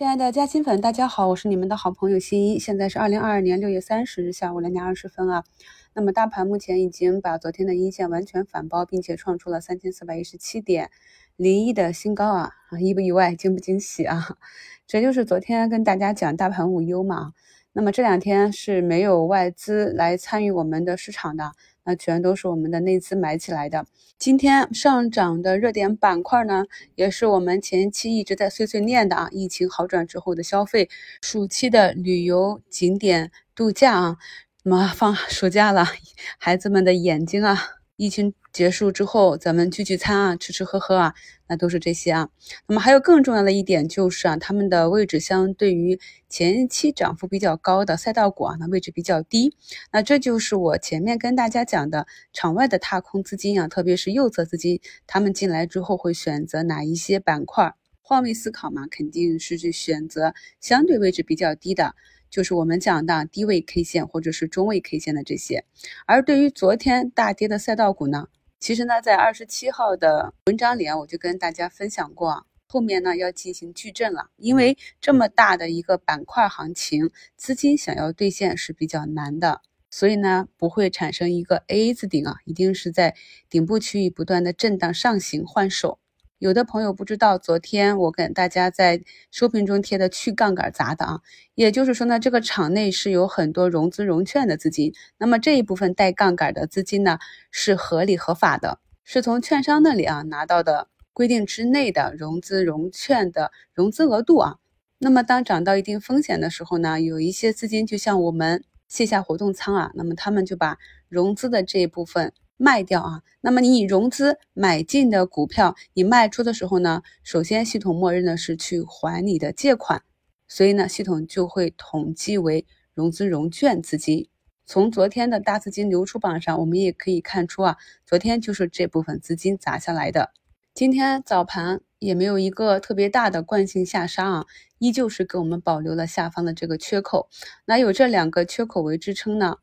亲爱的嘉兴粉，大家好，我是你们的好朋友新一。现在是二零二二年六月三十日下午两点二十分啊。那么大盘目前已经把昨天的阴线完全反包，并且创出了三千四百一十七点零一的新高！啊，意不意外，惊不惊喜啊？这就是昨天跟大家讲大盘无忧嘛。那么这两天是没有外资来参与我们的市场的。全都是我们的内资买起来的。今天上涨的热点板块呢，也是我们前期一直在碎碎念的啊。疫情好转之后的消费，暑期的旅游景点度假啊，那么放暑假了，孩子们的眼睛啊，疫情。结束之后，咱们聚聚餐啊，吃吃喝喝啊，那都是这些啊。那么还有更重要的一点就是啊，他们的位置相对于前期涨幅比较高的赛道股啊，那位置比较低。那这就是我前面跟大家讲的场外的踏空资金啊，特别是右侧资金，他们进来之后会选择哪一些板块？换位思考嘛，肯定是去选择相对位置比较低的。就是我们讲的低位 K 线或者是中位 K 线的这些。而对于昨天大跌的赛道股呢？其实呢，在二十七号的文章里啊，我就跟大家分享过，后面呢要进行矩阵了，因为这么大的一个板块行情，资金想要兑现是比较难的，所以呢不会产生一个 A 字顶啊，一定是在顶部区域不断的震荡上行换手。有的朋友不知道，昨天我跟大家在收评中贴的去杠杆砸的啊？也就是说呢，这个场内是有很多融资融券的资金，那么这一部分带杠杆的资金呢，是合理合法的，是从券商那里啊拿到的规定之内的融资融券的融资额度啊。那么当涨到一定风险的时候呢，有一些资金就像我们线下活动仓啊，那么他们就把融资的这一部分。卖掉啊，那么你以融资买进的股票，你卖出的时候呢，首先系统默认的是去还你的借款，所以呢，系统就会统计为融资融券资金。从昨天的大资金流出榜上，我们也可以看出啊，昨天就是这部分资金砸下来的。今天早盘也没有一个特别大的惯性下杀啊，依旧是给我们保留了下方的这个缺口。那有这两个缺口为支撑呢？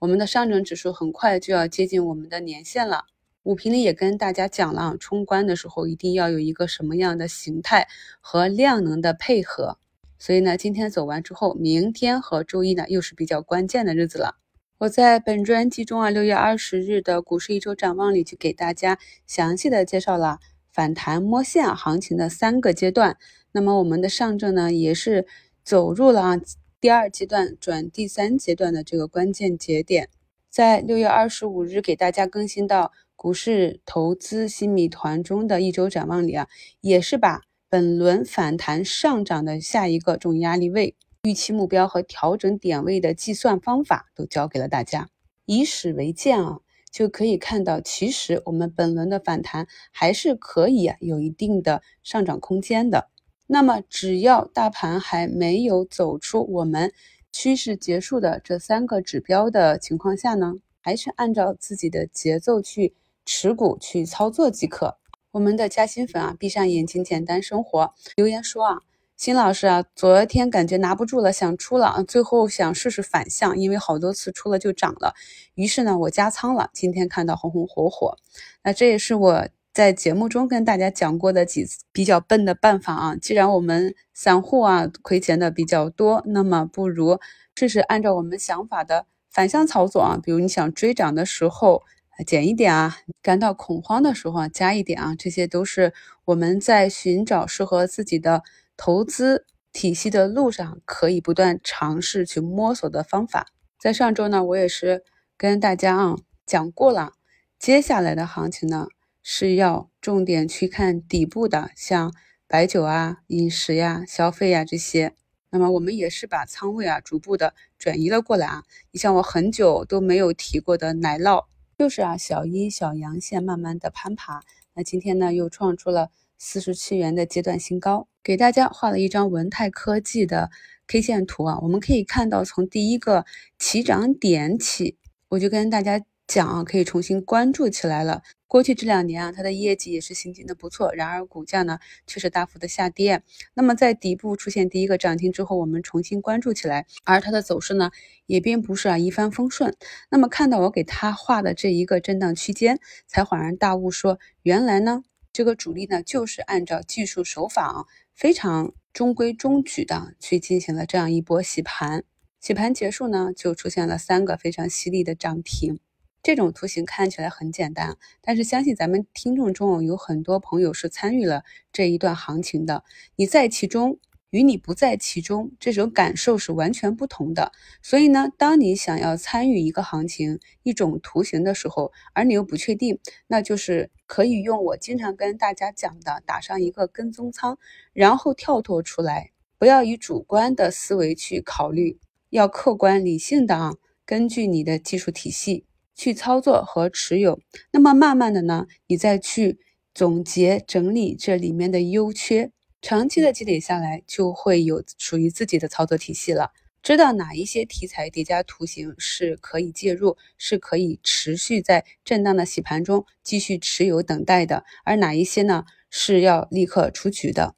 我们的上证指数很快就要接近我们的年线了。五评里也跟大家讲了，冲关的时候一定要有一个什么样的形态和量能的配合。所以呢，今天走完之后，明天和周一呢又是比较关键的日子了。我在本专辑中啊，六月二十日的股市一周展望里就给大家详细的介绍了反弹摸线行情的三个阶段。那么我们的上证呢，也是走入了啊。第二阶段转第三阶段的这个关键节点，在六月二十五日给大家更新到股市投资新米团中的一周展望里啊，也是把本轮反弹上涨的下一个重压力位、预期目标和调整点位的计算方法都教给了大家。以史为鉴啊，就可以看到，其实我们本轮的反弹还是可以啊，有一定的上涨空间的。那么，只要大盘还没有走出我们趋势结束的这三个指标的情况下呢，还是按照自己的节奏去持股去操作即可。我们的嘉兴粉啊，闭上眼睛简单生活。留言说啊，新老师啊，昨天感觉拿不住了，想出了，最后想试试反向，因为好多次出了就涨了，于是呢，我加仓了。今天看到红红火火，那这也是我。在节目中跟大家讲过的几比较笨的办法啊，既然我们散户啊亏钱的比较多，那么不如试试按照我们想法的反向操作啊。比如你想追涨的时候减一点啊，感到恐慌的时候啊加一点啊，这些都是我们在寻找适合自己的投资体系的路上可以不断尝试去摸索的方法。在上周呢，我也是跟大家啊讲过了，接下来的行情呢。是要重点去看底部的，像白酒啊、饮食呀、消费呀这些。那么我们也是把仓位啊逐步的转移了过来啊。你像我很久都没有提过的奶酪，就是啊小阴小阳线慢慢的攀爬。那今天呢又创出了四十七元的阶段新高，给大家画了一张文泰科技的 K 线图啊。我们可以看到从第一个起涨点起，我就跟大家讲啊，可以重新关注起来了。过去这两年啊，它的业绩也是行情的不错，然而股价呢却是大幅的下跌。那么在底部出现第一个涨停之后，我们重新关注起来，而它的走势呢也并不是啊一帆风顺。那么看到我给它画的这一个震荡区间，才恍然大悟，说原来呢这个主力呢就是按照技术手法啊非常中规中矩的去进行了这样一波洗盘。洗盘结束呢，就出现了三个非常犀利的涨停。这种图形看起来很简单，但是相信咱们听众中有很多朋友是参与了这一段行情的。你在其中，与你不在其中，这种感受是完全不同的。所以呢，当你想要参与一个行情、一种图形的时候，而你又不确定，那就是可以用我经常跟大家讲的，打上一个跟踪仓，然后跳脱出来，不要以主观的思维去考虑，要客观理性的啊，根据你的技术体系。去操作和持有，那么慢慢的呢，你再去总结整理这里面的优缺，长期的积累下来，就会有属于自己的操作体系了。知道哪一些题材叠加图形是可以介入，是可以持续在震荡的洗盘中继续持有等待的，而哪一些呢是要立刻出局的。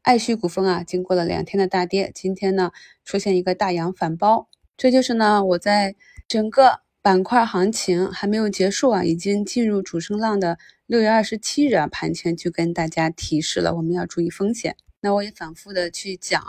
爱旭股份啊，经过了两天的大跌，今天呢出现一个大阳反包，这就是呢我在整个。板块行情还没有结束啊，已经进入主升浪的六月二十七日啊，盘前就跟大家提示了，我们要注意风险。那我也反复的去讲，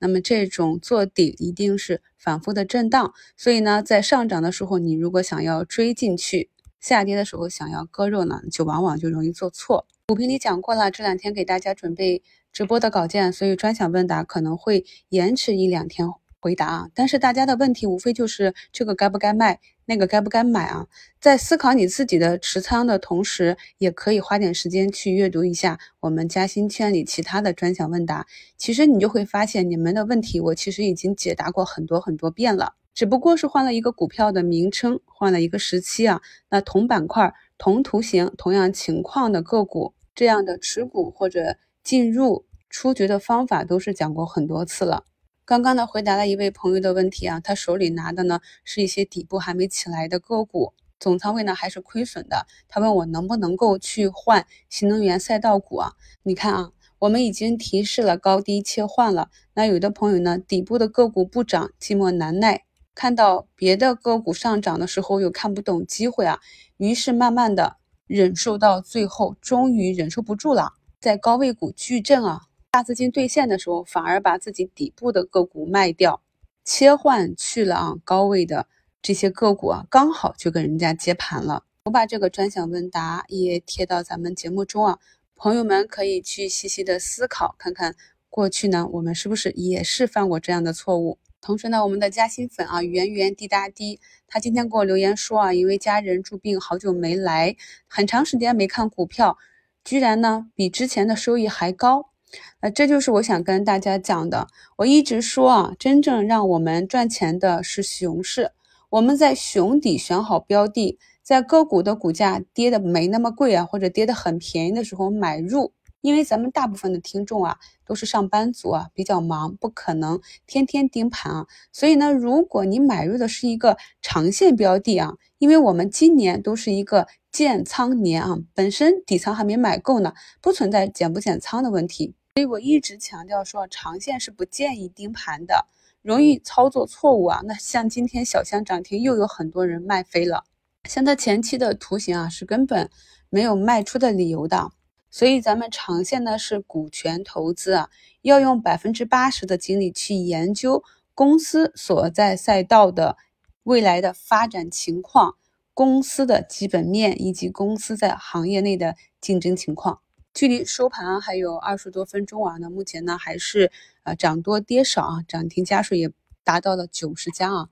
那么这种做底一定是反复的震荡，所以呢，在上涨的时候，你如果想要追进去，下跌的时候想要割肉呢，就往往就容易做错。股评里讲过了，这两天给大家准备直播的稿件，所以专享问答可能会延迟一两天。回答啊！但是大家的问题无非就是这个该不该卖，那个该不该买啊？在思考你自己的持仓的同时，也可以花点时间去阅读一下我们嘉兴圈里其他的专享问答。其实你就会发现，你们的问题我其实已经解答过很多很多遍了，只不过是换了一个股票的名称，换了一个时期啊。那同板块、同图形、同样情况的个股，这样的持股或者进入出局的方法，都是讲过很多次了。刚刚呢，回答了一位朋友的问题啊，他手里拿的呢是一些底部还没起来的个股，总仓位呢还是亏损的。他问我能不能够去换新能源赛道股啊？你看啊，我们已经提示了高低切换了。那有的朋友呢，底部的个股不涨，寂寞难耐，看到别的个股上涨的时候又看不懂机会啊，于是慢慢的忍受到最后，终于忍受不住了，在高位股巨震啊。大资金兑现的时候，反而把自己底部的个股卖掉，切换去了啊高位的这些个股啊，刚好就跟人家接盘了。我把这个专享问答也贴到咱们节目中啊，朋友们可以去细细的思考，看看过去呢，我们是不是也是犯过这样的错误？同时呢，我们的嘉兴粉啊，圆圆滴答滴，他今天给我留言说啊，因为家人住病，好久没来，很长时间没看股票，居然呢比之前的收益还高。那这就是我想跟大家讲的。我一直说啊，真正让我们赚钱的是熊市。我们在熊底选好标的，在个股的股价跌的没那么贵啊，或者跌的很便宜的时候买入。因为咱们大部分的听众啊都是上班族啊，比较忙，不可能天天盯盘啊。所以呢，如果你买入的是一个长线标的啊，因为我们今年都是一个建仓年啊，本身底仓还没买够呢，不存在减不减仓的问题。所以我一直强调说，长线是不建议盯盘的，容易操作错误啊。那像今天小箱涨停，又有很多人卖飞了。像它前期的图形啊，是根本没有卖出的理由的。所以咱们长线呢是股权投资啊，要用百分之八十的精力去研究公司所在赛道的未来的发展情况、公司的基本面以及公司在行业内的竞争情况。距离收盘还有二十多分钟啊，那目前呢还是呃涨多跌少啊，涨停家数也达到了九十家啊，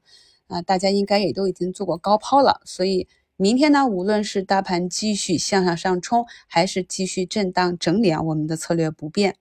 啊大家应该也都已经做过高抛了，所以明天呢，无论是大盘继续向上上冲，还是继续震荡整理啊，我们的策略不变。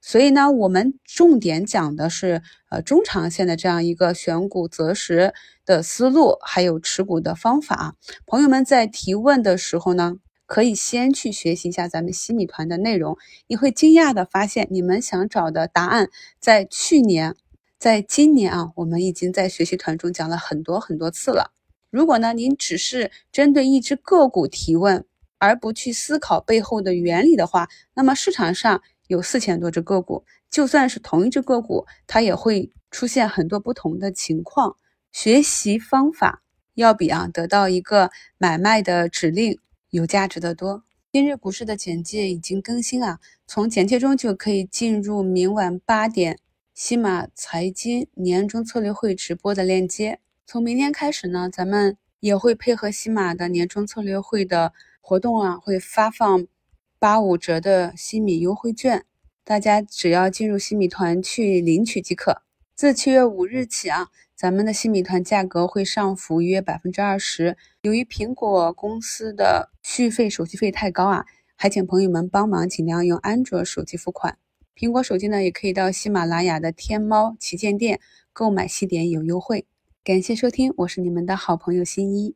所以呢，我们重点讲的是呃中长线的这样一个选股择时的思路，还有持股的方法。朋友们在提问的时候呢。可以先去学习一下咱们西米团的内容，你会惊讶的发现，你们想找的答案，在去年，在今年啊，我们已经在学习团中讲了很多很多次了。如果呢，您只是针对一只个股提问，而不去思考背后的原理的话，那么市场上有四千多只个股，就算是同一只个股，它也会出现很多不同的情况。学习方法要比啊得到一个买卖的指令。有价值的多。今日股市的简介已经更新啊，从简介中就可以进入明晚八点西马财经年终策略会直播的链接。从明天开始呢，咱们也会配合西马的年终策略会的活动啊，会发放八五折的西米优惠券，大家只要进入西米团去领取即可。自七月五日起啊，咱们的新米团价格会上浮约百分之二十。由于苹果公司的续费手续费太高啊，还请朋友们帮忙尽量用安卓手机付款。苹果手机呢，也可以到喜马拉雅的天猫旗舰店购买西点有优惠。感谢收听，我是你们的好朋友新一。